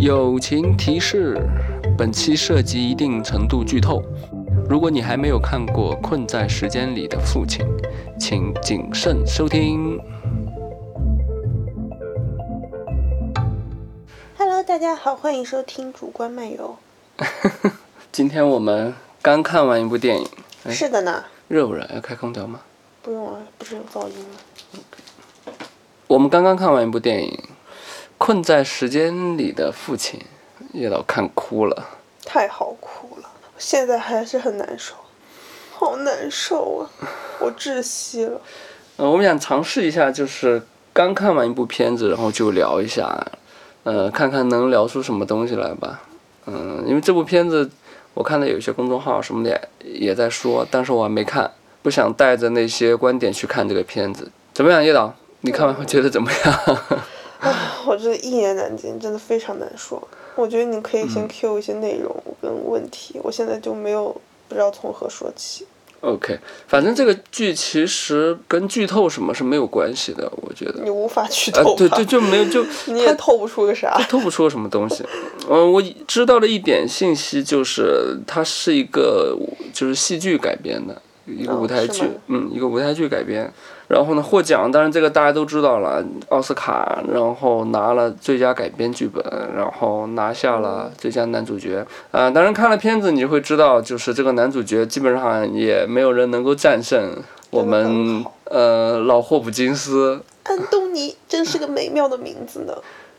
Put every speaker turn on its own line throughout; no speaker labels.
友情提示：本期涉及一定程度剧透。如果你还没有看过《困在时间里的父亲》，请谨慎收听。
Hello，大家好，欢迎收听主观漫游。
今天我们刚看完一部电影，哎
是的呢，
热不热？要开空调吗？
不用啊，不是有噪音吗？
我们刚刚看完一部电影《困在时间里的父亲》，叶导看哭了。
太好哭了，现在还是很难受，好难受啊，我窒息了。
嗯，我们想尝试一下，就是刚看完一部片子，然后就聊一下，呃，看看能聊出什么东西来吧。嗯、因为这部片子，我看到有些公众号什么的也也在说，但是我还没看，不想带着那些观点去看这个片子。怎么样，叶导？你看完会觉得怎么样？
我真的一言难尽，真的非常难说。我觉得你可以先 Q 一些内容跟问题，我现在就没有不知道从何说起。
OK，反正这个剧其实跟剧透什么是没有关系的，我觉得。
你无法去
呃
透，吧？
对对，就没有就
你也透不出个啥。
透不出个什么东西。嗯，我知道的一点信息就是，它是一个就是戏剧改编的一个
哦
舞台剧，嗯，一个舞台剧改编。然后呢，获奖，当然这个大家都知道了，奥斯卡，然后拿了最佳改编剧本，然后拿下了最佳男主角。啊、当然看了片子你就会知道，就是这个男主角基本上也没有人能够战胜我们
好
呃老霍普金斯。
安东尼真是个美妙的名字呢。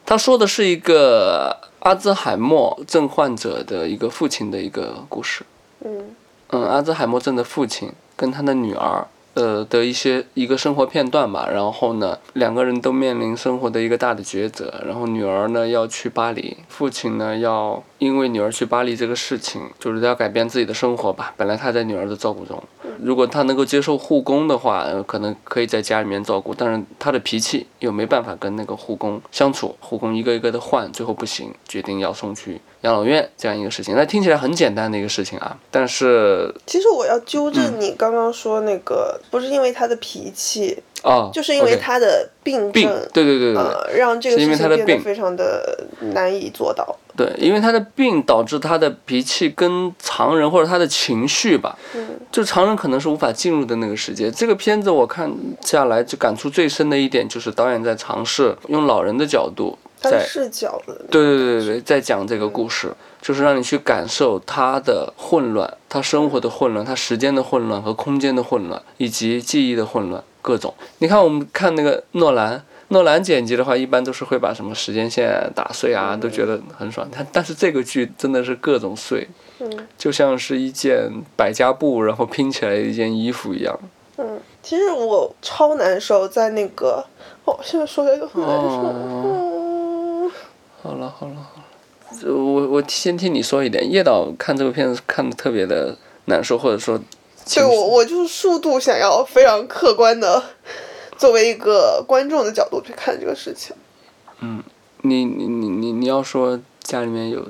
他说的是一个阿兹海默症患者的一个父亲的一个故事。
嗯
嗯，阿兹海默症的父亲跟他的女儿，呃的一些一个生活片段吧。然后呢，两个人都面临生活的一个大的抉择。然后女儿呢要去巴黎，父亲呢要因为女儿去巴黎这个事情，就是要改变自己的生活吧。本来他在女儿的照顾中，如果他能够接受护工的话，可能可以在家里面照顾，但是他的脾气又没办法跟那个护工相处，护工一个一个的换，最后不行，决定要送去养老院这样一个事情。那听起来很简单的一个事情啊，但是
其实我要纠正你刚刚说那个，不是因为他的脾气，
啊，
就是因为他的病
病
症，，
对对对。
呃，让这个
是因为
事情
他的病
变得非常的难以做到。
对，因为他的病导致他的脾气跟常人或者他的情绪吧，
嗯
就常人可能是无法进入的那个世界。这个片子我看下来就感触最深的一点就是导演在尝试用老人的角度在
视角的
对对对对对，在讲这个故事，就是让你去感受他的混乱，他生活的混乱，他时间的混乱和空间的混乱，以及记忆的混乱，各种。你看我们看那个诺兰，诺兰剪辑的话，一般都是会把什么时间线打碎啊，都觉得很爽。但但是这个剧真的是各种碎，
嗯
就像是一件百家布然后拼起来的一件衣服一样。
嗯，其实我超难受，在那个，哦，现在说起来就很难受。
哦
嗯，
好了好了好了，我我先听你说一点，叶导看这个片子看的特别的难受，或者说情绪
对我我就是速度想要非常客观的，作为一个观众的角度去看这个事情。
嗯你你你你你要说家里面有，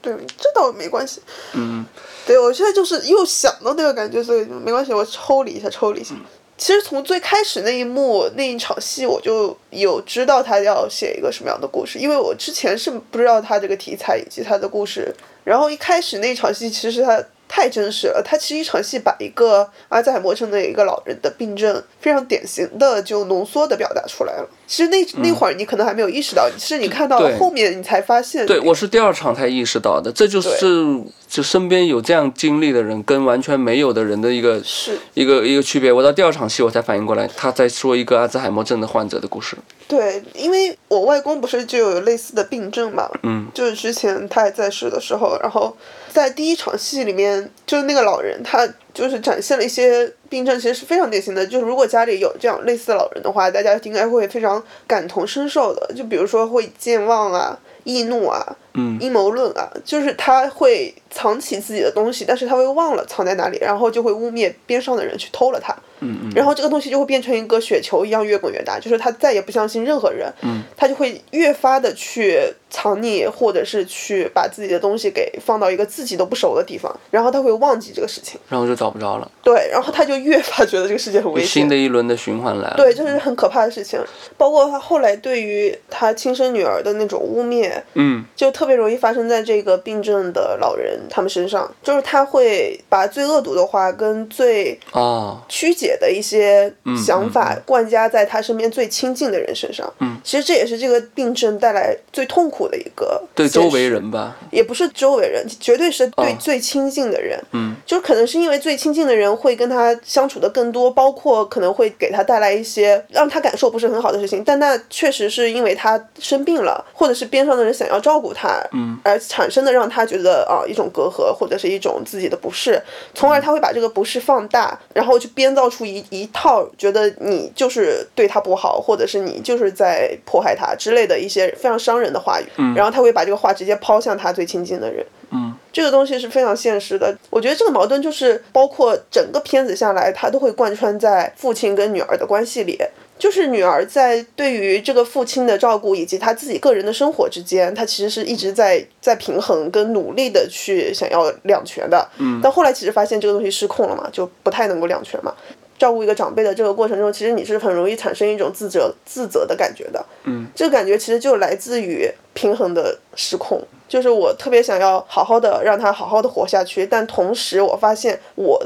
对，这倒没关系。
嗯，
对我现在就是又想到那个感觉，所以没关系，我抽离一下，抽离一下。其实从最开始那一幕那一场戏，我就有知道他要写一个什么样的故事，因为我之前是不知道他这个题材以及他的故事。然后一开始那场戏，其实他太真实了，他其实一场戏把一个阿兹海默症的一个老人的病症非常典型的就浓缩的表达出来了。其实那那会儿你可能还没有意识到，是你看到了后面你才发现。
对我是第二场才意识到的，这就是就身边有这样经历的人跟完全没有的人的一个
是
一个一个区别。我到第二场戏我才反应过来，他在说一个阿兹海默症的患者的故事。
对，因为我外公不是就有类似的病症嘛，
嗯，
就是之前他还在世的时候，然后在第一场戏里面，就是那个老人他就是展现了一些病症，其实是非常典型的。就是如果家里有这样类似的老人的话，大家应该会非常感同身受的。就比如说会健忘啊、易怒啊、
嗯
阴谋论啊，就是他会藏起自己的东西，但是他会忘了藏在哪里，然后就会污蔑边上的人去偷了他。
嗯嗯
然后这个东西就会变成一个雪球一样越滚越大，就是他再也不相信任何人，
嗯
他就会越发的去藏匿，或者是去把自己的东西给放到一个自己都不熟的地方，然后他会忘记这个事情，
然后就找不着了，
对，然后他就越发觉得这个世界很危险
新。的一轮的循环来了。
对，这是很可怕的事情。包括他后来对于他亲生女儿的那种污蔑，
嗯，
就特特别容易发生在这个病症的老人他们身上，就是他会把最恶毒的话跟最
啊，
曲解的一些想
嗯
法灌加在他身边最亲近的人身上。嗯，其实这也是这个病症带来最痛苦的一个
对周围人吧，
也不是周围人，绝对是对
哦
最亲近的人。
嗯，
就可能是因为最亲近的人会跟他相处的更多，包括可能会给他带来一些让他感受不是很好的事情，但那确实是因为他生病了，或者是边上的人想要照顾他，嗯，而产生的让他觉得啊、一种隔阂或者是一种自己的不适，从而他会把这个不适放大，然后去编造出一一套觉得你就是对他不好，或者是你就是在迫害他之类的一些非常伤人的话语，然后他会把这个话直接抛向他最亲近的人。嗯这个东西是非常现实的。我觉得这个矛盾就是包括整个片子下来，它都会贯穿在父亲跟女儿的关系里。就是女儿在对于这个父亲的照顾以及她自己个人的生活之间，她其实是一直在在平衡跟努力的去想要两全的。嗯。但后来其实发现这个东西失控了嘛，就不太能够两全嘛。照顾一个长辈的这个过程中，其实你是很容易产生一种自责、自责的感觉的。嗯，这个感觉其实就来自于平衡的失控。就是我特别想要好好的让他好好的活下去，但同时我发现我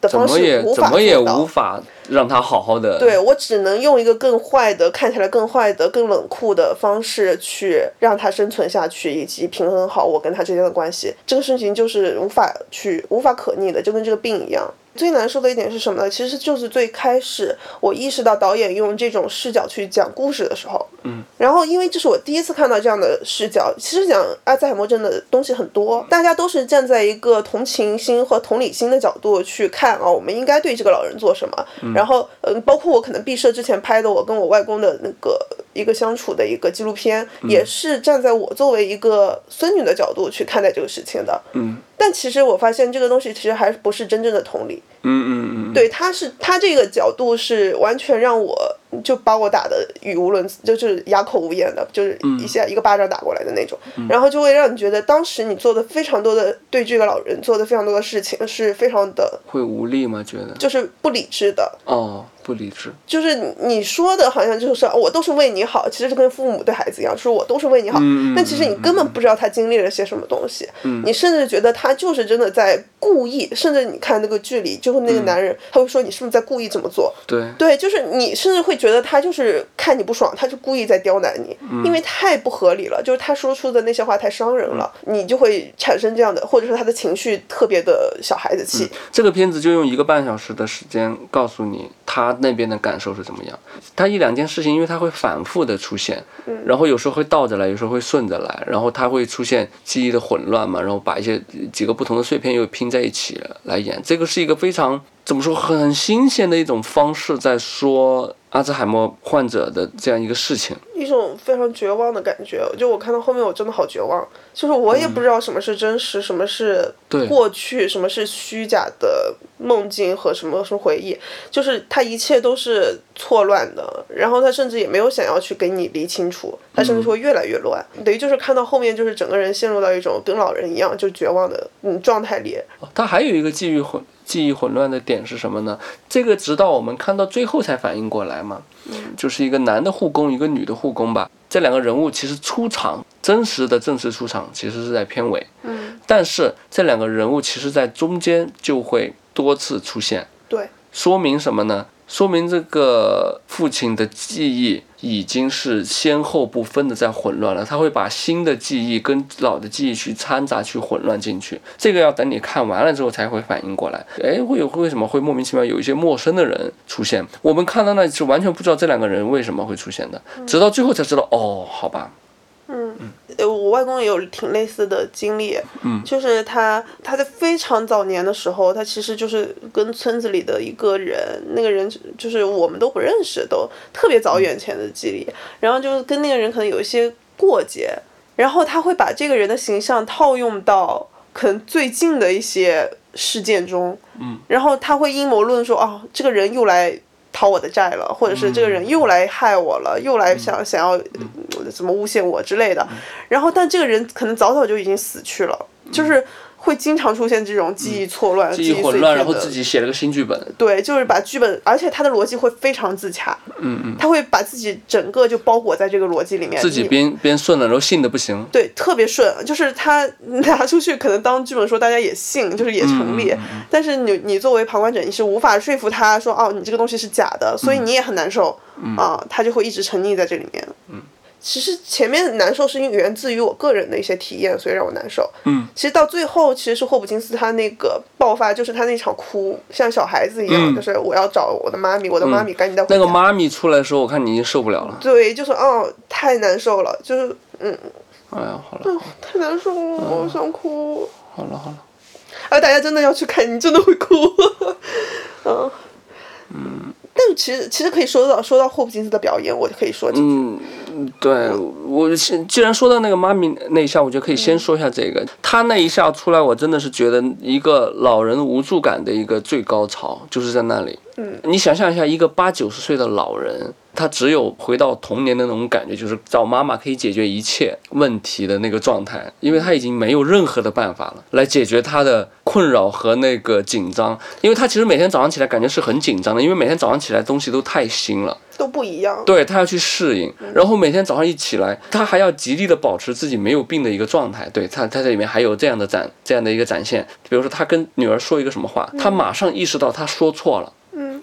的方
怎么也
式无法
怎么也无法让他好好的。
对我只能用一个更坏的、看起来更坏的、更冷酷的方式去让他生存下去，以及平衡好我跟他之间的关系。这个事情就是无法去、无法可逆的，就跟这个病一样。最难受的一点是什么呢？其实就是最开始我意识到导演用这种视角去讲故事的时候，嗯，然后因为这是我第一次看到这样的视角。其实讲阿兹海默症的东西很多，大家都是站在一个同情心和同理心的角度去看啊，我们应该对这个老人做什么。然后，嗯，包括我可能毕设之前拍的我跟我外公的那个一个相处的一个纪录片，也是站在我作为一个孙女的角度去看待这个事情的。
嗯
但其实我发现这个东西其实还不是真正的同理。
嗯嗯嗯，
对，他是他这个角度是完全让我就把我打的语无伦次，就是哑口无言的，就是一下一个巴掌打过来的那种，然后就会让你觉得当时你做的非常多的对这个老人做的非常多的事情是非常的
会无力吗？觉得？
就是不理智的，
哦，不理智。
就是你你说的好像就是我都是为你好，其实就跟父母对孩子一样，就是我都是为你好，但其实你根本不知道他经历了些什么东西，你甚至觉得他就是真的在故意，甚至你看那个剧里，就是那个男人，他会说你是不是在故意这么做？
对，
对，就是你甚至会觉得他就是看你不爽，他就故意在刁难你，因为太不合理了，就是他说出的那些话太伤人了，你就会产生这样的，或者说他的情绪特别的小孩子气。
这个片子就用一个半小时的时间告诉你他那边的感受是怎么样。他一两件事情，因为他会反复的出现，然后有时候会倒着来，有时候会顺着来，然后他会出现记忆的混乱嘛，然后把一些几个不同的碎片又拼在一起来演。这个是一个非常怎么说很新鲜的一种方式，在说阿兹海默患者的这样一个事情。
一种非常绝望的感觉，就我看到后面，我真的好绝望。就是我也不知道什么是真实，什么是
对
过去，什么是虚假的梦境和什么是回忆。就是他一切都是错乱的，然后他甚至也没有想要去给你理清楚，他甚至会越来越乱。等于就是看到后面，就是整个人陷入到一种跟老人一样就绝望的嗯状态里。
他还有一个际遇混记忆混乱的点是什么呢？这个直到我们看到最后才反应过来嘛，就是一个男的护工，一个女的护工吧。这两个人物其实出场真实的正式出场其实是在片尾，
嗯，
但是这两个人物其实在中间就会多次出现，
对，
说明什么呢？说明这个父亲的记忆已经是先后不分的在混乱了，他会把新的记忆跟老的记忆去掺杂、去混乱进去。这个要等你看完了之后才会反应过来。哎，会有为什么会莫名其妙有一些陌生的人出现？我们看到那是完全不知道这两个人为什么会出现的，直到最后才知道。哦，好吧，
呃，我外公也有挺类似的经历，
嗯
就是他他在非常早年的时候，他其实就是跟村子里的一个人，那个人就是我们都不认识，都特别早远前的记忆，然后就是跟那个人可能有一些过节，然后他会把这个人的形象套用到可能最近的一些事件中，
嗯，
然后他会阴谋论说，哦，这个人又来。讨我的债了，或者是这个人又来害我了，又来想想要、呃怎么诬陷我之类的。然后，但这个人可能早早就已经死去了，就是会经常出现这种记忆错乱、
记
忆
混乱，然后自己写了个新剧本。
对，就是把剧本，而且他的逻辑会非常自洽，
嗯嗯，
他会把自己整个就包裹在这个逻辑里面，
自己编编顺了，然后信的不行。
对，特别顺，就是他 拿出去可能当剧本说，大家也信，就是也成立。但是你你作为旁观者，你是无法说服他说，哦，你这个东西是假的，所以你也很难受啊、他就会一直沉溺在这里面。嗯，其实前面难受是因为源自于我个人的一些体验，所以让我难受。
嗯，
其实到最后，其实是霍普金斯他那个爆发，就是他那场哭，像小孩子一样，就是我要找我的妈咪，我的妈咪赶紧带回家。
那个妈咪出来的时候，我看你已经受不了了。
对，就是哦，太难受了，就是嗯，
哎呀，好了，
太难受了，我想哭。
好了，好了。
啊，大家真的要去看，你真的会哭。嗯但是其实其实可以说到说到霍普金斯的表演，我就可以说几句。
嗯，对我先既然说到那个妈咪那一下，我就可以先说一下这个。他那一下出来，我真的是觉得一个老人无助感的一个最高潮，就是在那里。
嗯，
你想象一下，一个八九十岁的老人，他只有回到童年的那种感觉，就是找妈妈可以解决一切问题的那个状态，因为他已经没有任何的办法了来解决他的困扰和那个紧张，因为他其实每天早上起来感觉是很紧张的，因为每天早上起来东西都太新了。
都不一样。
对他要去适应，然后每天早上一起来，他还要极力的保持自己没有病的一个状态。对他，他在里面还有这样的展，这样的一个展现。比如说，他跟女儿说一个什么话，他马上意识到他说错了。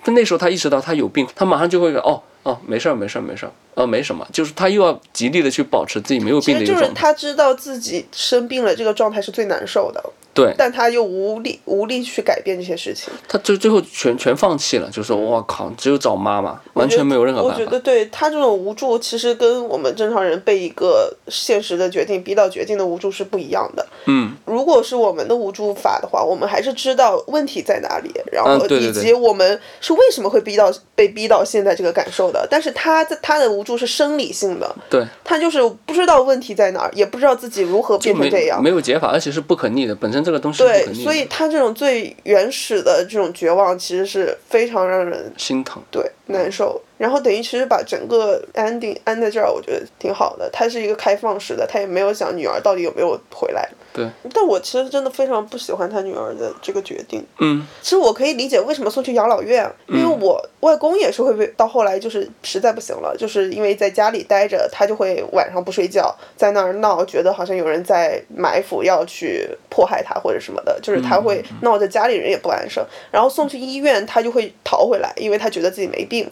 但那时候他意识到他有病，他马上就会哦哦，没事儿没事儿没事儿，呃没什么，就是他又要极力的去保持自己没有病的一个状态。
他知道自己生病了，这个状态是最难受的，
对
但他又无力无力去改变这些事情。
他最最后全全放弃了，就说我靠，只有找妈妈，完全没有任何办法。
我觉得对他这种无助，其实跟我们正常人被一个现实的决定逼到绝境的无助是不一样的。
嗯，
如果是我们的无助法的话，我们还是知道问题在哪里，然后以及我们是为什么会逼到被逼到现在这个感受的。但是他在他的无助是生理性的，
对，
他就是不知道问题在哪儿，也不知道自己如何变成这样
没。有解法，而且是不可逆的，本身这个东西是不可
对，所以他这种最原始的这种绝望，其实是非常让人
心疼。
对难受。然后等于其实把整个 ending 安在这儿，我觉得挺好的。他是一个开放式的，他也没有想女儿到底有没有回来。
对，
但我其实真的非常不喜欢他女儿的这个决定。
嗯，
其实我可以理解为什么送去养老院，因为我外公也是会被到后来就是实在不行了，就是因为在家里待着，他就会晚上不睡觉，在那儿闹，觉得好像有人在埋伏要去迫害他或者什么的，就是他会闹得家里人也不安生。然后送去医院，他就会逃回来，因为他觉得自己没病。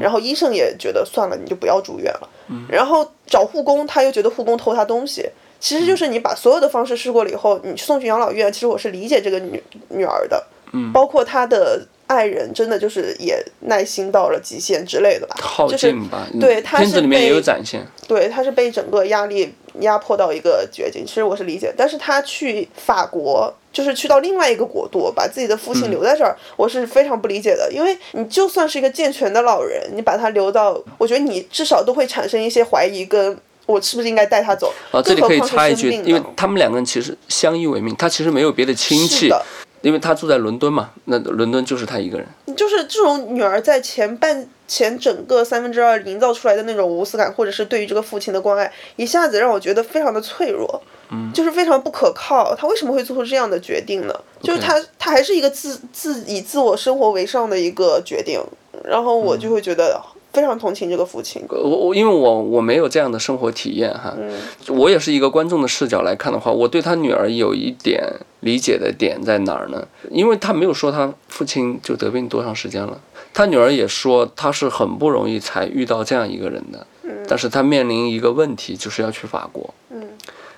然后医生也觉得算了，你就不要住院了。然后找护工，他又觉得护工偷他东西。其实就是你把所有的方式试过了以后，你送去养老院，其实我是理解这个女女儿的，
嗯
包括她的爱人，真的就是也耐心到了极限之类的吧，
耗
就是
尽吧。嗯
对他是
里面也
被
有展现。
对，他是被整个压力压迫到一个绝境，其实我是理解，但是他去法国。就是去到另外一个国度，把自己的父亲留在这儿，我是非常不理解的。因为你就算是一个健全的老人，你把他留到，我觉得你至少都会产生一些怀疑，跟我是不是应该带他走？
啊，这里可以插一句，因为他们两个人其实相依为命，他其实没有别的亲戚
的，
因为他住在伦敦嘛，那伦敦就是他一个人。
就是这种女儿在前半前整个三分之二营造出来的那种无私感，或者是对于这个父亲的关爱，一下子让我觉得非常的脆弱，嗯，就是非常不可靠。他为什么会做出这样的决定呢？就是他他还是一个自自以自我生活为上的一个决定，然后我就会觉得非常同情这个父亲。
我我因为我我没有这样的生活体验哈，我也是一个观众的视角来看的话，我对他女儿有一点理解的点在哪儿呢？因为他没有说他父亲就得病多长时间了，他女儿也说他是很不容易才遇到这样一个人的，但是他面临一个问题，就是要去法国，
嗯，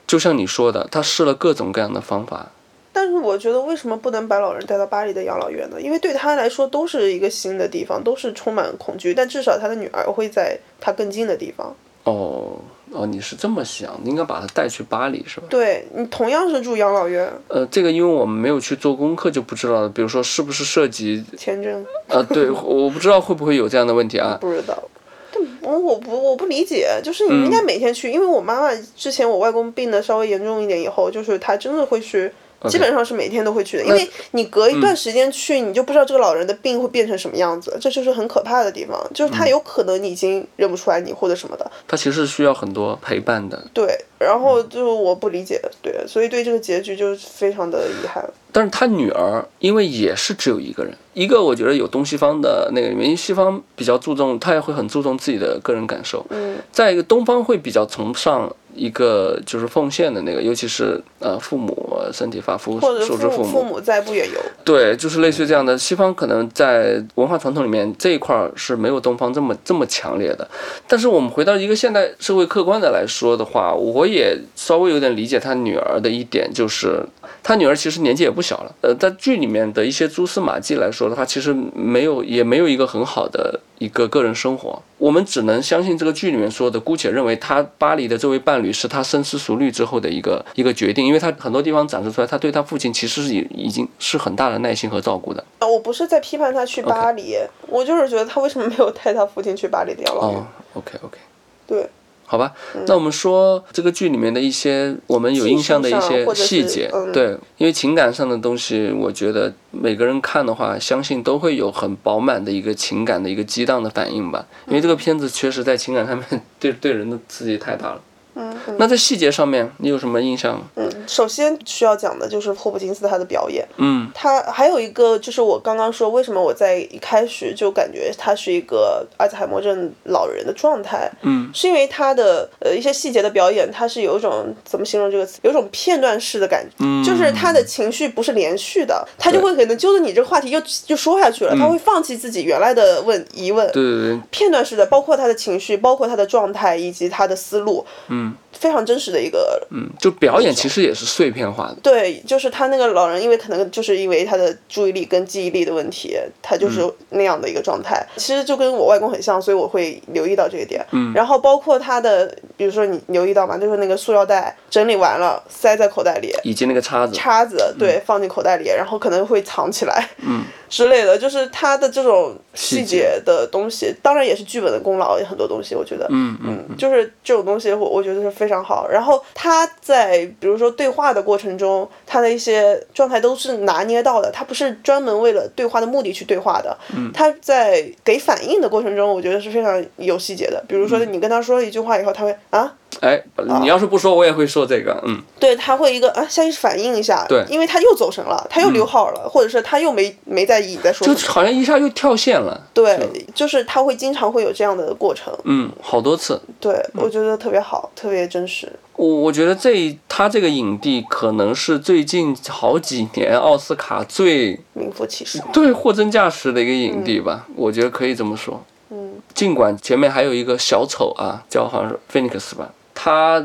就像你说的，他试了各种各样的方法，
但是我觉得为什么不能把老人带到巴黎的养老院呢？因为对他来说都是一个新的地方，都是充满恐惧，但至少他的女儿会在他更近的地方。
哦哦，你是这么想，你应该把他带去巴黎是吧？
对你同样是住养老院，
呃，这个因为我们没有去做功课就不知道了，比如说是不是涉及
签证
呃，对，我不知道会不会有这样的问题啊。
不知道。但我我不我不理解，就是
嗯
你应该每天去，因为我妈妈之前我外公病的稍微严重一点以后，就是她真的会去基本上是每天都会去的，因为你隔一段时间去，你就不知道这个老人的病会变成什么样子，这就是很可怕的地方，就是他有可能你已经认不出来你或者什么的。
他其实需要很多陪伴的。
对，然后就我不理解，对，所以对这个结局就非常的遗憾。
但是他女儿因为也是只有一个人，一个我觉得有东西方的那个里面，因为西方比较注重，他也会很注重自己的个人感受。
嗯，
再一个东方会比较崇尚一个就是奉献的那个，尤其是呃父母身体发肤受之
父
母。
母在不远游。
对，就是类似于这样的。西方可能在文化传统里面这一块儿是没有东方这么这么强烈的。但是我们回到一个现代社会客观的来说的话，我也稍微有点理解他女儿的一点，就是他女儿其实年纪也不小了。呃，在剧里面的一些蛛丝马迹来说的话，其实没有也没有一个很好的一个个人生活。我们只能相信这个剧里面说的，姑且认为他巴黎的这位伴侣是他深思熟虑之后的一个一个决定，因为他很多地方展示出来，他对他父亲其实是已已经是很大的耐心和照顾的。
啊，我不是在批判他去巴黎我就是觉得他为什么没有带他父亲去巴黎的养老院？
哦，OK OK，
对，
好吧，那我们说这个剧里面的一些我们有印象的一些细节，
嗯。
对，因为情感上的东西，我觉得每个人看的话，相信都会有很饱满的一个情感的一个激荡的反应吧。因为这个片子确实在情感上面 对对人的刺激太大了。
嗯嗯。
那在细节上面，你有什么印象？
嗯，首先需要讲的就是霍普金斯他的表演。
嗯。
他还有一个就是我刚刚说，为什么我在一开始就感觉他是一个阿兹海默症老人的状态，
嗯，
是因为他的呃一些细节的表演，他是有一种怎么形容这个词，有一种片段式的感觉，
嗯。
就是他的情绪不是连续的，他就会可能揪着你这个话题又就说下去了，他会放弃自己原来的问疑问，
嗯对对对，
片段式的，包括他的情绪，包括他的状态以及他的思路，
嗯
非常真实的一个
嗯，就表演其实也是碎片化的。
对，就是他那个老人，因为可能就是因为他的注意力跟记忆力的问题，他就是那样的一个状态。其实就跟我外公很像，所以我会留意到这一点。嗯，然后包括他的，比如说你留意到嘛，就是那个塑料袋整理完了塞在口袋里，
以及那个叉子，
叉子对放进口袋里，然后可能会藏起来，嗯。之类的，就是他的这种细节的东西，当然也是剧本的功劳，很多东西我觉得，
嗯嗯
嗯，就是这种东西我我觉得是非常好。然后他在比如说对话的过程中，他的一些状态都是拿捏到的，他不是专门为了对话的目的去对话的。嗯，他在给反应的过程中，我觉得是非常有细节的。比如说你跟他说一句话以后，他会啊。
哎，你要是不说，我也会说这个，嗯，
对他会一个啊下意识反应一下，
对
因为他又走神了，他又溜号了，或者是他又没没在意你在说
就好像一下又跳线了，
对，就是他会经常会有这样的过程，
嗯，好多次。
对我觉得特别好，特别真实。
我我觉得这一他这个影帝可能是最近好几年奥斯卡最
名副其实。
对货真价实的一个影帝吧，我觉得可以这么说。
嗯，
尽管前面还有一个小丑啊，叫好像是菲尼克斯吧，他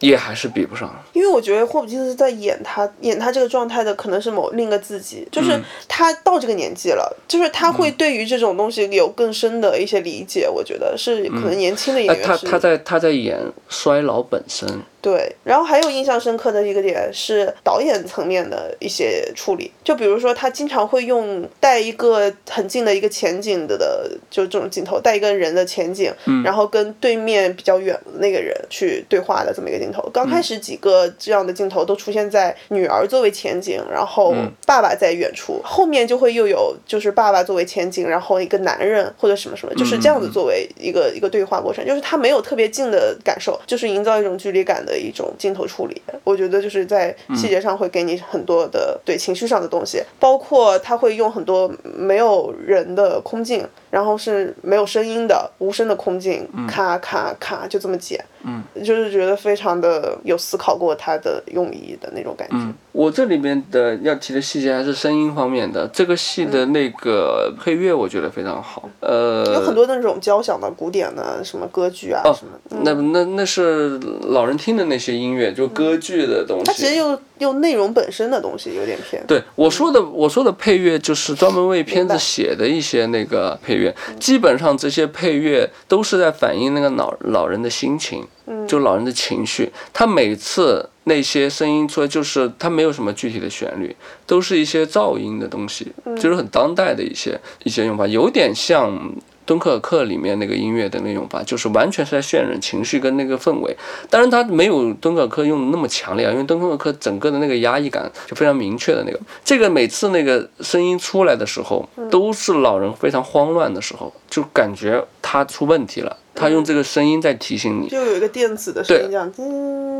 也还是比不上。
因为我觉得霍普金斯在演他演他这个状态的可能是某另一个自己，就是他到这个年纪了，就是他会对于这种东西有更深的一些理解。我觉得是可能年轻的演
哎，
员是。
他他在他在演衰老本身，
对，然后还有印象深刻的一个点是导演层面的一些处理，就比如说他经常会用带一个很近的一个前景的的，就这种镜头，带一个人的前景，然后跟对面比较远的那个人去对话的这么一个镜头。刚开始几个这样的镜头都出现在女儿作为前景，然后爸爸在远处，后面就会又有就是爸爸作为前景，然后一个男人或者什么什么，就是这样子作为一个一个对话过程，就是他没有特别近的感受，就是营造一种距离感的一种镜头处理。我觉得就是在细节上会给你很多的对情绪上的东西，包括他会用很多没有人的空镜，然后是没有声音的无声的空镜，咔咔咔就这么剪，嗯，就是觉得非常的有思考过他的用意的那种感觉。
我这里面的要提的细节还是声音方面的。这个戏的那个配乐，我觉得非常好。呃，
有很多那种交响的、古典的什么歌剧啊什么，
那那那是老人听的那些音乐，就歌剧的东西
它其实
西。
又又内容本身的东西有点偏。
对我说的，我说的配乐就是专门为片子写的一些那个配乐，基本上这些配乐都是在反映那个老老人的心情，就老人的情绪。他每次那些声音出来，就是他没有什么具体的旋律，都是一些噪音的东西，就是很当代的一些一些用法，有点像敦刻尔克里面那个音乐的那种吧，就是完全是在渲染情绪跟那个氛围。当然，它没有敦刻尔克用的那么强烈啊，因为敦刻尔克整个的那个压抑感就非常明确的那个。这个每次那个声音出来的时候，都是老人非常慌乱的时候，就感觉他出问题了。他用这个声音在提醒你，
就有一个电子的声音这样，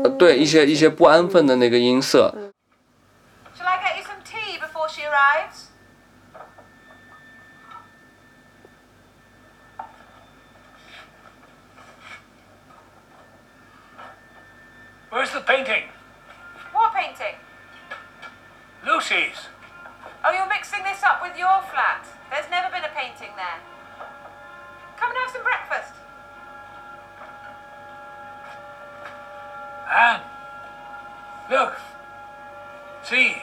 呃对一些一些不安分的那个音色。
Shall I get you some tea before she arrives?
Where's the painting?
What painting?
Lucy's.
Oh, you're mixing this up with your flat. There's never been a painting there.
Look. See.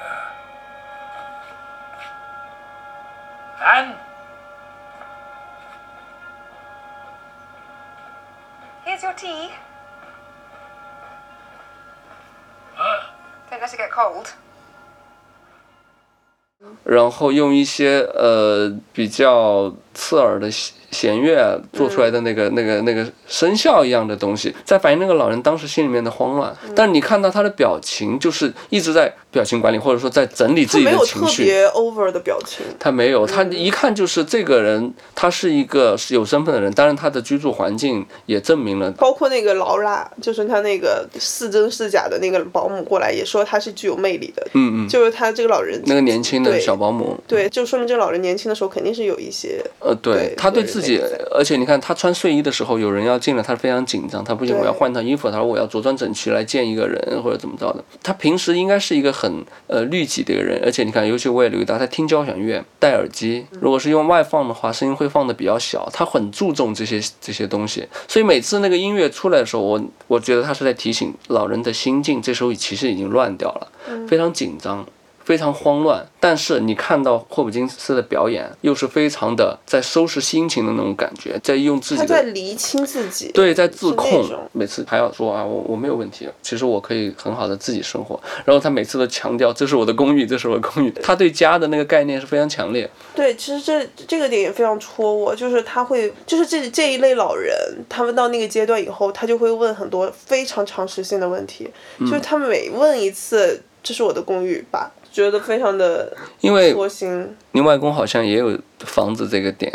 Uh. Anne.
Here's your tea.
Uh,
Don't let it get cold.
然后用一些呃比较刺耳的 弦弦乐做出来的那个、那个那个声效一样的东西，在反映那个老人当时心里面的慌乱。但是你看到他的表情，就是一直在表情管理，或者说在整理自己的情绪。
特别 over 的表情。
他没有，他一看就是这个人，他是一个有身份的人。当然，他的居住环境也证明了。
包括那个劳拉，就是他那个似真似假的那个保姆过来，也说他是具有魅力的。
嗯嗯，
就是他这个老人，
那个年轻的小保姆，
对，就说明这个老人年轻的时候肯定是有一些，
呃，对
对
他对
对
自己而且你看他穿睡衣的时候，有人要进来，他非常紧张，他不行，我要换套衣服，他说我要着装整齐来见一个人或者怎么着的。他平时应该是一个很呃律己的一个人，而且你看，尤其我也留意到他听交响乐戴耳机，如果是用外放的话，声音会放的比较小，他很注重这些这些东西，所以每次那个音乐出来的时候，我我觉得他是在提醒老人的心境，这时候其实已经乱掉了，非常紧张。非常慌乱，但是你看到霍普金斯的表演，又是非常的在收拾心情的那种感觉，在用自己
他在厘清自己，
对在自控，每次还要说啊，我我没有问题，其实我可以很好的自己生活。然后他每次都强调这是我的公寓，这是我的公寓，他对家的那个概念是非常强烈。
对，其实这这个点也非常戳我，就是他会，就是这这一类老人，他们到那个阶段以后，他就会问很多非常常识性的问题，
嗯
就是他每问一次，这是我的公寓吧，觉得非常的
因为
戳心。
你外公好像也有房子这个点，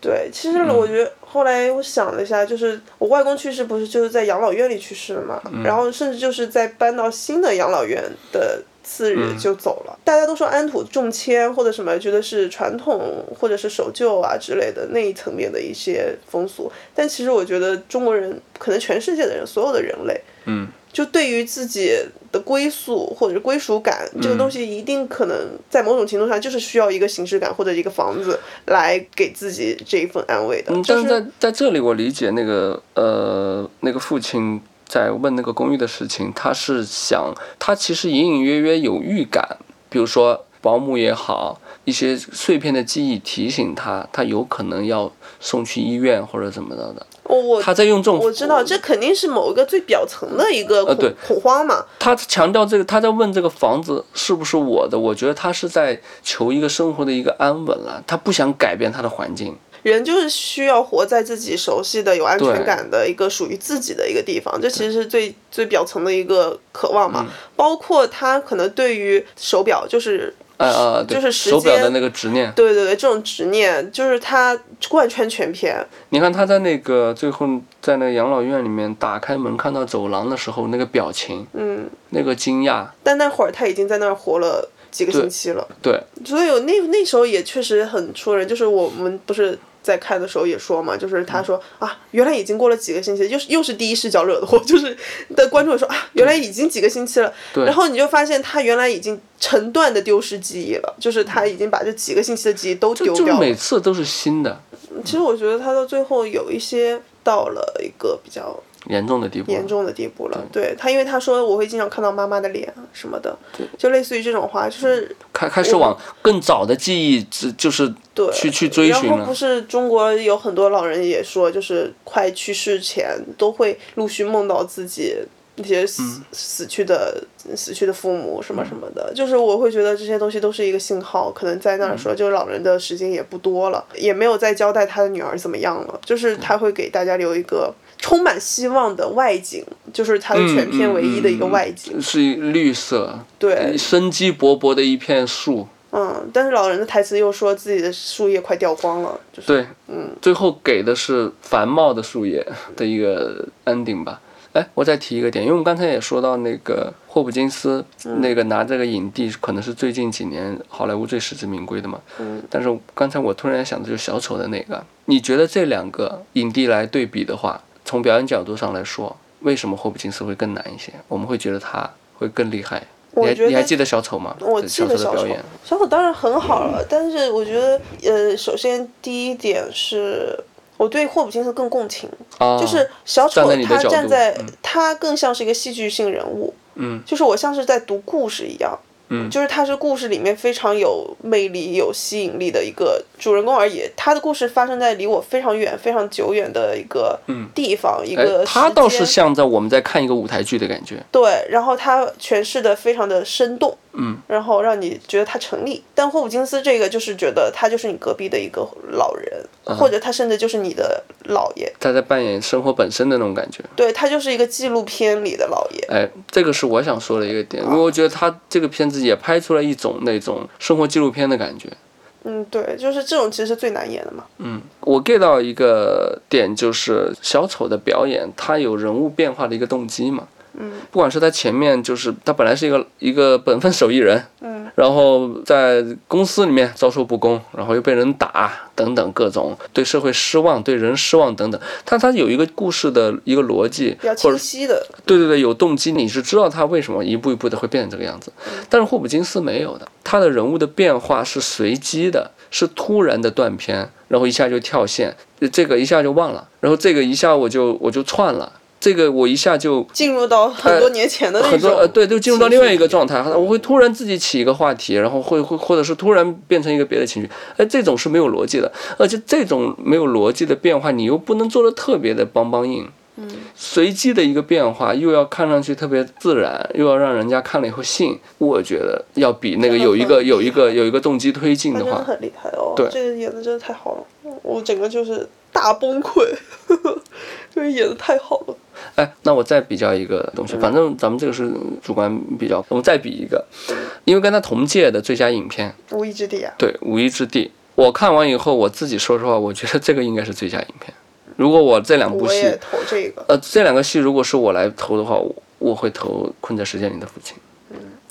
对，其实
嗯。
我觉得后来我想了一下，就是我外公去世不是就是在养老院里去世的嘛，
嗯。
然后甚至就是在搬到新的养老院的次日
嗯。
就走了。大家都说安土重迁或者什么，觉得是传统或者是守旧啊之类的那一层面的一些风俗，但其实我觉得中国人，可能全世界的人，所有的人类，
嗯，
就对于自己的归宿或者是归属感这个
嗯
东西，一定可能在某种程度上就是需要一个形式感或者一个房子来给自己这一份安慰的。
嗯，但
就是
是在在这里，我理解那个呃那个父亲在问那个公寓的事情，他是想他其实隐隐约约有预感，比如说保姆也好，一些碎片的记忆提醒他，他有可能要送去医院或者怎么着的。他在用这种
我知道这肯定是某一个最表层的一个恐、
呃对
恐慌嘛。
他强调这个，他在问这个房子是不是我的，我觉得他是在求一个生活的一个安稳了，他不想改变他的环境。
人就是需要活在自己熟悉的、有安全感的一个属于自己的一个地方，这其实是最最表层的一个渴望
嗯
嘛。包括他可能对于手表，就是
呃呃，对手表的那个执念。
对对对，这种执念就是他贯穿全篇。
你看他在那个最后在那个养老院里面打开门看到走廊的时候那个表情，
嗯，
那个惊讶，
但那会儿他已经在那儿活了几个星期了，
对，
所以我那那时候也确实很戳人。就是我们不是在看的时候也说嘛，就是他说、啊，原来已经过了几个星期，又是又是第一视角惹的祸，就是的观众也说啊，原来已经几个星期了。
对
然后你就发现他原来已经成段的丢失记忆了，就是他已经把这几个星期的记忆都丢
就是
掉了。
每次都是新的，
其实我觉得他到最后有一些到了一个比较
严重的地步。
严重的地步了。对他，因为他说我会经常看到妈妈的脸啊什么的，就类似于这种话，就是
开开始往更早的记忆，只就是
对
去去追寻
然后不。是中国有很多老人也说，就是快去世前都会陆续梦到自己那些死、死去的死去的父母什么什么的，就是我会觉得这些东西都是一个信号，可能在那儿说，就是老人的时间也不多了，也没有再交代他的女儿怎么样了，就是他会给大家留一个充满希望的外景，就是它的全片唯一的一个外景，
是绿色，
对，
生机勃勃的一片树。
嗯，但是老人的台词又说自己的树叶快掉光了，就是
对，嗯，最后给的是繁茂的树叶的一个 ending 吧。哎，我再提一个点，因为我们刚才也说到那个霍普金斯，那个拿这个影帝可能是最近几年好莱坞最实至名归的嘛。
嗯。
但是刚才我突然想的就是小丑的那个，你觉得这两个影帝来对比的话，从表演角度上来说，为什么霍普金斯会更难一些？我们会觉得他会更厉害。你还你还记得小丑吗？
我记得小丑
小丑的表演。，
小丑当然很好了，但是我觉得，呃，首先第一点是我对霍普金斯更共情，
啊，
就是小丑他站在
嗯
他更像是一个戏剧性人物，
嗯
就是我像是在读故事一样。
嗯
就是他是故事里面非常有魅力、有吸引力的一个主人公而已。他的故事发生在离我非常远、非常久远的一个地方，一
哎
个，
他倒是像在我们在看一个舞台剧的感觉。
对，然后他诠释的非常的生动，
嗯，
然后让你觉得他成立。但霍普金斯这个就是觉得他就是你隔壁的一个老人，
嗯
或者他甚至就是你的姥爷，
他在扮演生活本身的那种感觉。
对他就是一个纪录片里的姥爷。
哎，这个是我想说的一个点，因为我觉得他这个片子也拍出了一种那种生活纪录片的感觉。
嗯，对，就是这种其实是最难演的嘛。
嗯，我 get 到一个点，就是小丑的表演，他有人物变化的一个动机嘛。
嗯，
不管是他前面就是他本来是一个一个本分手艺人，
嗯，
然后在公司里面遭受不公，然后又被人打等等各种对社会失望、对人失望等等，他他有一个故事的一个逻辑，
比较清晰的，
对对对，有动机，你是知道他为什么一步一步的会变成这个样子。但是霍普金斯没有的，他的人物的变化是随机的，是突然的断片，然后一下就跳线，这个一下就忘了，然后这个一下我就我就串了，这个我一下就
进入到很多年前的那
呃很多，呃对，就进入到另外一个状态，我会突然自己起一个话题，然后会会或者是突然变成一个别的情绪，哎，这种是没有逻辑的，而且这种没有逻辑的变化，你又不能做的特别的梆梆硬。
嗯
随机的一个变化，又要看上去特别自然，又要让人家看了以后信，我觉得要比那个有一个有一个有一个动机推进
的
话，
很厉害哦，
对。
这个演的真的太好了，我整个就是大崩溃，呵呵因为演的太好了。
哎，那我再比较一个东西，反正咱们这个是主观比较，我们再比一个，因为跟他同届的最佳影片，
无意之地啊，
对《无依之地》，我看完以后，我自己说实话，我觉得这个应该是最佳影片。如果我这两部戏，
投这个。
呃，这两个戏如果是我来投的话，我我会投《困在时间里的父亲》。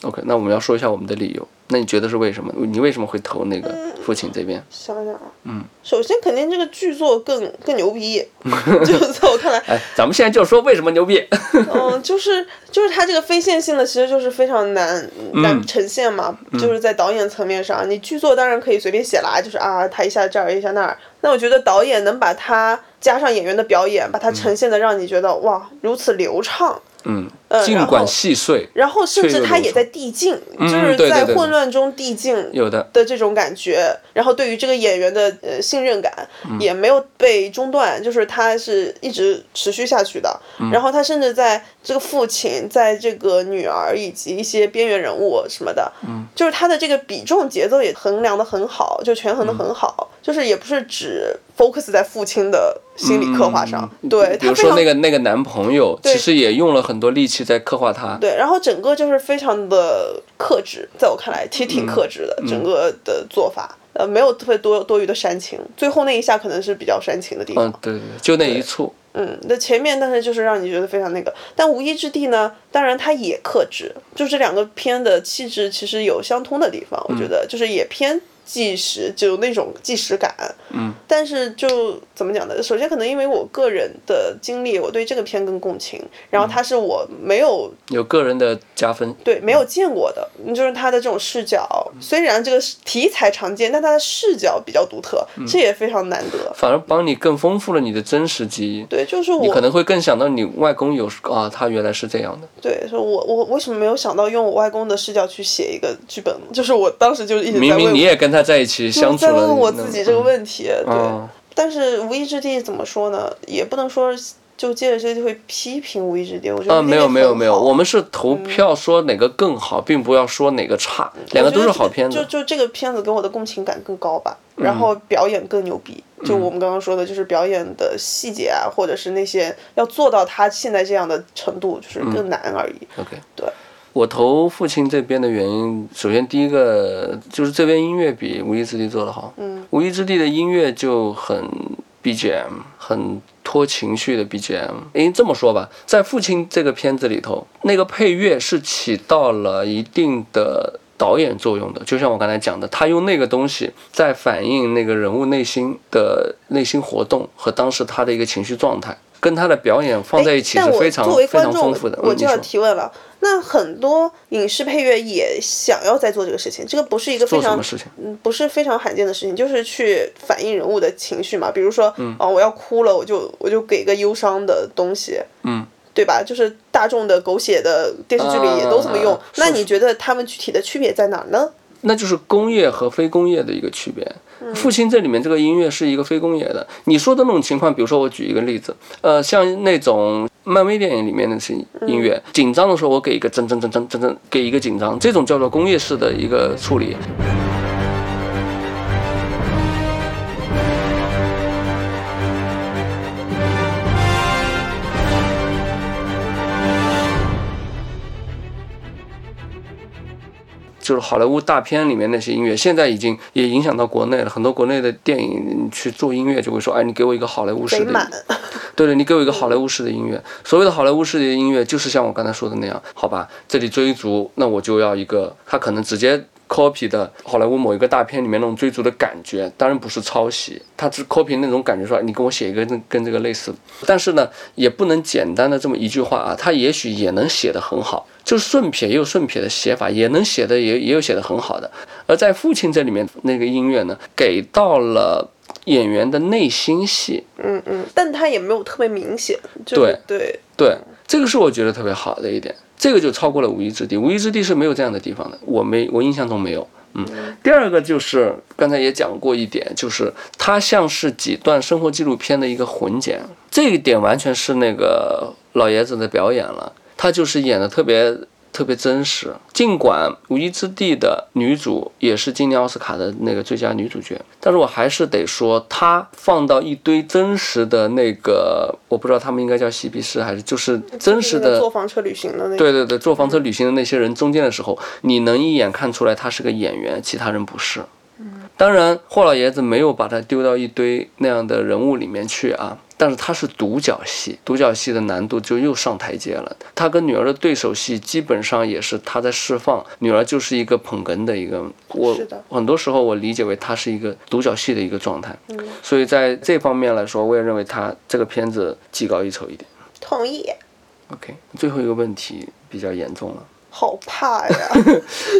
OK，那我们要说一下我们的理由。那你觉得是为什么？你为什么会投那个父亲这边？
想想啊，嗯，首先肯定这个剧作更更牛逼，就在我看来，
哎，咱们现在就说为什么牛逼。
嗯，就是就是它这个非线性的，其实就是非常难难呈现嘛，就是在导演层面上，你剧作当然可以随便写啦，就是啊，他一下这儿一下那儿，那我觉得导演能把它加上演员的表演，把它呈现的让你觉得哇如此流畅。
嗯，
呃
尽管细碎，
然后甚至他也在递进，
嗯
就是在混乱中递进，
有的。
的这种感觉，然后对于这个演员的呃信任感
嗯
也没有被中断，就是他是一直持续下去的。
嗯
然后他甚至在这个父亲，在这个女儿以及一些边缘人物什么的，
嗯
就是他的这个比重节奏也衡量的很好，就权衡的
嗯
很好，就是也不是只 focus 在父亲的心理刻画上，
嗯
对
比如说那个那个男朋友，其实也用了很多力气在刻画他。
对，然后整个就是非常的克制，在我看来，其实挺克制的，
嗯
整个的做法，呃，没有特别多多余的煽情，最后那一下可能是比较煽情的地方。
嗯，对对，就那一处。
嗯，那前面但是就是让你觉得非常那个，但无依之地呢，当然它也克制，就这两个片的气质其实有相通的地方，我觉得就是也偏纪实，就那种纪实感。
嗯，
但是就怎么讲呢？首先可能因为我个人的经历，我对这个片更共情，然后它是我没有
有个人的加分。
对，没有见过的，就是他的这种视角，虽然这个题材常见，但他的视角比较独特，这也非常难得。
反而帮你更丰富了你的真实记忆。
对，就是我
你可能会更想到你外公有啊，他原来是这样的。
对，说我我为什么没有想到用我外公的视角去写一个剧本？就是我当时就一直在问，
明明你也跟他在一起相处了，
在问我自己这个问题。对，
哦
但是无意之地怎么说呢？也不能说就借着这机会批评《无意之地》，我觉得
呃，没有没有没有，我们是投票说哪个更好，并不要说哪个差，两个都是好片子。
就就这个片子给我的共情感更高吧，然后表演更牛逼。就我们刚刚说的，就是表演的细节啊，或者是那些要做到他现在这样的程度，就是更难而已。
OK，
对，
我投父亲这边的原因，首先第一个就是这边音乐比《无意之地》做得好。
嗯，《
无意之地》的音乐就很 BGM，很拖情绪的 BGM。因为这么说吧，在《父亲》这个片子里头，那个配乐是起到了一定的导演作用的。就像我刚才讲的，他用那个东西在反映那个人物内心的内心活动和当时他的一个情绪状态，跟他的表演放在一起是非常
作为
非常
观众
丰富的。
我就要提问了。那很多影视配乐也想要在做这个事情，这个不是一个非常？嗯，不是非常罕见的事情，就是去反映人物的情绪嘛。比如说，嗯、我要哭了，我就我就给个忧伤的东西，
嗯，
对吧？就是大众的狗血的电视剧里也都这么用。那你觉得他们具体的区别在哪儿呢？
那就是工业和非工业的一个区别。父亲这里面这个音乐是一个非工业的。你说的那种情况，比如说我举一个例子，呃，像那种漫威电影里面那些音乐，紧张的时候我给一个真真真真真真给一个紧张，这种叫做工业式的一个处理。就是好莱坞大片里面那些音乐，现在已经也影响到国内了。很多国内的电影去做音乐，就会说：“哎，你给我一个好莱坞式的 对对，你给我一个好莱坞式的音乐。所谓的好莱坞式的音乐，就是像我刚才说的那样，好吧？这里追逐，那我就要一个，他可能直接 copy 的好莱坞某一个大片里面那种追逐的感觉，当然不是抄袭，他只 copy 那种感觉说，你给我写一个跟跟这个类似。但是呢，也不能简单的这么一句话啊，他也许也能写得很好，就是顺撇也有顺撇的写法，也能写的也也有写得很好的。而在父亲这里面那个音乐呢，给到了演员的内心戏，
嗯嗯，但他也没有特别明显，就是对
对，这个是我觉得特别好的一点，这个就超过了无一之地。无一之地是没有这样的地方的，我没我印象中没有。嗯，第二个就是刚才也讲过一点，就是它像是几段生活纪录片的一个混剪，这一点完全是那个老爷子的表演了，他就是演的特别特别真实。尽管《无意之地》的女主也是今年奥斯卡的那个最佳女主角，但是我还是得说，她放到一堆真实的那个，我不知道他们应该叫嬉皮士还是就是真实的
那个坐房车旅行的那个，
对对对，坐房车旅行的那些人中间的时候，你能一眼看出来她是个演员，其他人不是。当然，霍老爷子没有把她丢到一堆那样的人物里面去啊，但是他是独角戏，独角戏的难度就又上台阶了。他跟女儿的对手戏基本上也是他在释放，女儿就是一个捧哏的一个，我很多时候我理解为他是一个独角戏的一个状态。嗯所以在这方面来说，我也认为他这个片子技高一筹一点。
同意
，OK，最后一个问题比较严重了。
好怕呀，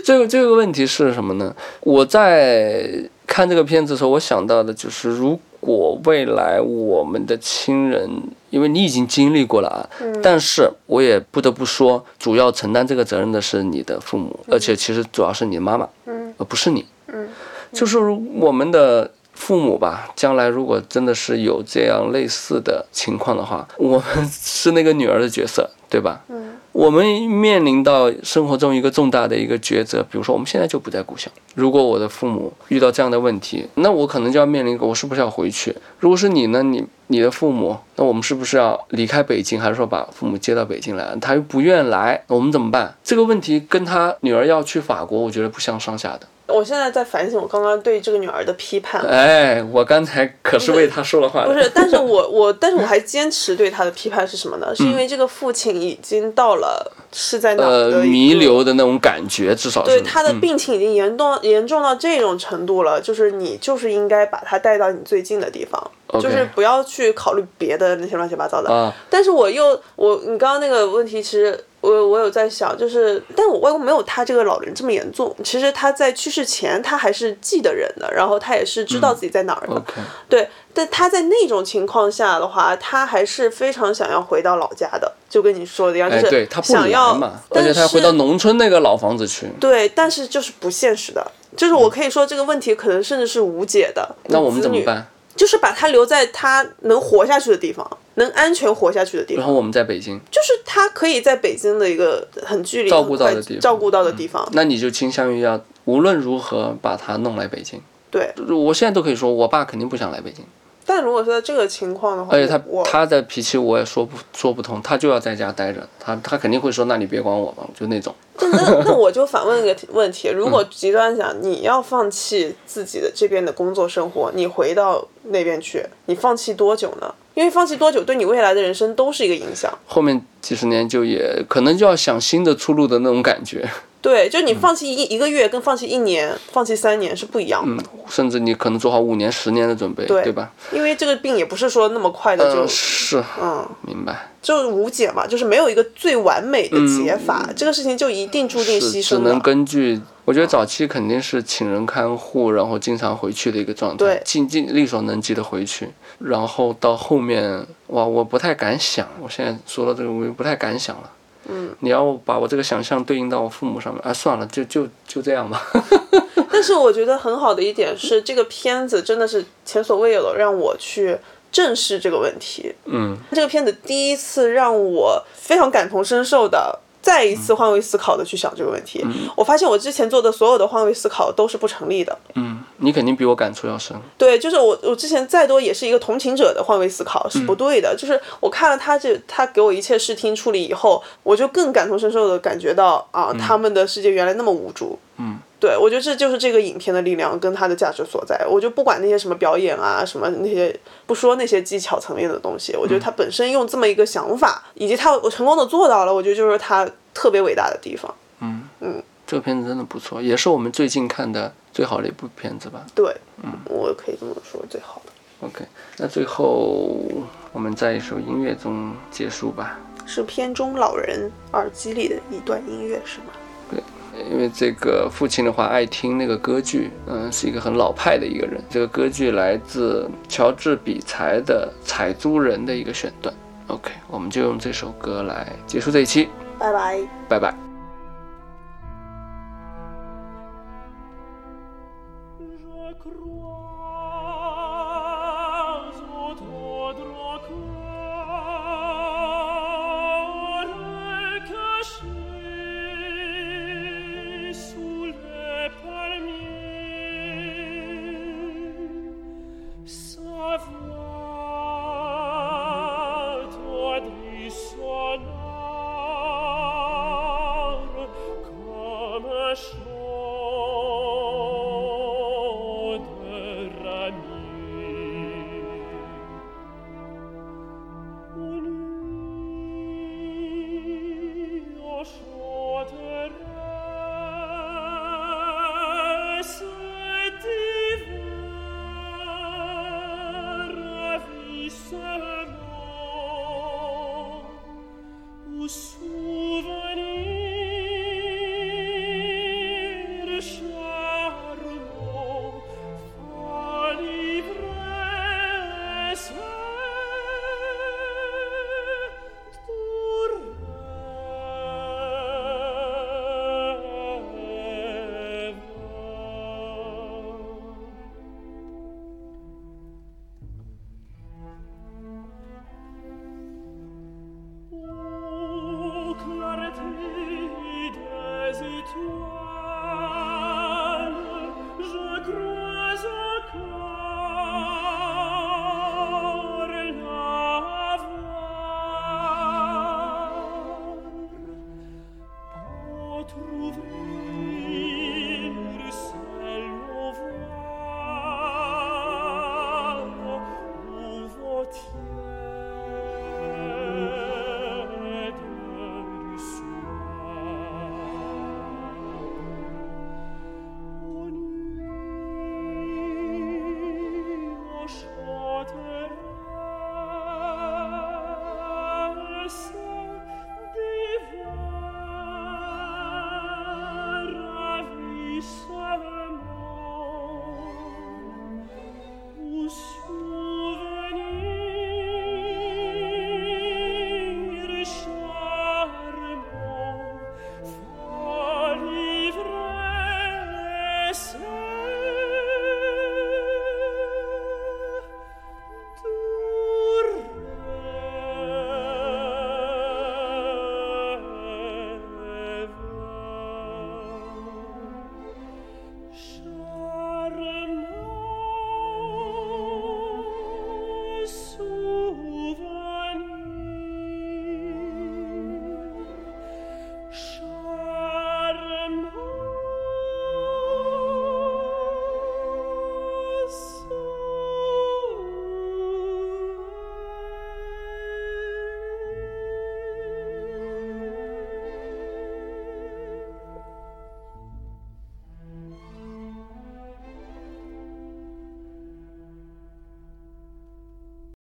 这个这个问题是什么呢？我在看这个片子的时候，我想到的就是，如果未来我们的亲人，因为你已经经历过了啊，但是我也不得不说，主要承担这个责任的是你的父母，而且其实主要是你的妈妈，
嗯。
而不是你。
嗯，
就是我们的父母吧，将来如果真的是有这样类似的情况的话，我们是那个女儿的角色，对吧？
嗯
我们面临到生活中一个重大的一个抉择，比如说我们现在就不在故乡。如果我的父母遇到这样的问题，那我可能就要面临一个我是不是要回去？如果是你呢？你你的父母，那我们是不是要离开北京，还是说把父母接到北京来？他又不愿来，我们怎么办？这个问题跟他女儿要去法国，我觉得不相上下的。
我现在在反省我刚刚对这个女儿的批判。
哎，我刚才可是为她说了话的。
不是，但是我我，但是我还坚持对她的批判是什么呢？是因为这个父亲已经到了是在哪
呃
的一个
弥留的那种感觉，至少是
对他的
嗯
病情已经严重、严重到这种程度了，就是你就是应该把他带到你最近的地方就是不要去考虑别的那些乱七八糟的。
啊，
但是我又我你刚刚那个问题，其实我我有在想，就是但我外公没有他这个老人这么严重。其实他在去世前，他还是记得人的，然后他也是知道自己在哪儿的。对，但他在那种情况下的话，他还是非常想要回到老家的，就跟你说的一样，
哎，
就是想要，但
且他还回到农村那个老房子去。
对，但是就是不现实的，就是我可以说这个问题可能甚至是无解的。
那我们怎么办？
就是把他留在他能活下去的地方，能安全活下去的地方。
然后我们在北京，
就是他可以在北京的一个很距离
照顾到的地方嗯
照顾到的地方。
那你就倾向于要无论如何把他弄来北京。
对，
我现在都可以说，我爸肯定不想来北京，
但如果说在这个情况的话，
而且他
我
他的脾气我也说不说不通，他就要在家待着，他他肯定会说，那你别管我吧，就那种。
那那 那我就反问个问题：如
嗯
果极端讲，你要放弃自己的这边的工作生活，你回到那边去，你放弃多久呢？因为放弃多久对你未来的人生都是一个影响。
后面几十年就也可能就要想新的出路的那种感觉，
对，就你
嗯
放弃一一个月跟放弃一年、放弃三年是不一样的，
甚至你可能做好五年、十年的准备，
对
对吧？
因为这个病也不是说那么快的就
嗯，是，
嗯，
明白。
就是无解嘛，就是没有一个最完美的解法，这个事情就一定注定牺牲
只能。根据，我觉得早期肯定是请人看护，然后经常回去的一个状态
对，
尽尽力所能及的回去。然后到后面，哇，我不太敢想，我现在说到这个，我就不太敢想了。嗯，你要把我这个想象对应到我父母上面，啊，算了，就就就这样吧。
但是我觉得很好的一点是，这个片子真的是前所未有的让我去正视这个问题。
嗯，
这个片子第一次让我非常感同身受的。再一次换位思考的去想这个问题，我发现我之前做的所有的换位思考都是不成立的。
嗯，你肯定比我感触要深。
对，就是我我之前再多也是一个同情者的换位思考是不对的。就是我看了他这他给我一切视听处理以后，我就更感同身受的感觉到啊，他们的世界原来那么无助。
嗯，
对，我觉得这就是这个影片的力量跟它的价值所在。我就不管那些什么表演啊，什么那些不说那些技巧层面的东西，我觉得它本身用这么一个想法，以及它我成功的做到了，我觉得就是它特别伟大的地方。
嗯嗯这个片子真的不错，也是我们最近看的最好的一部片子吧。
对，嗯我可以这么说，最好的
OK，那最后我们在一首音乐中结束吧。
是片中老人耳机里的一段音乐，是吗？
因为这个父亲的话爱听那个歌剧，嗯，是一个很老派的一个人。这个歌剧来自乔治比才的《采租人》的一个选段。OK，我们就用这首歌来结束这一期，
拜拜。
拜拜。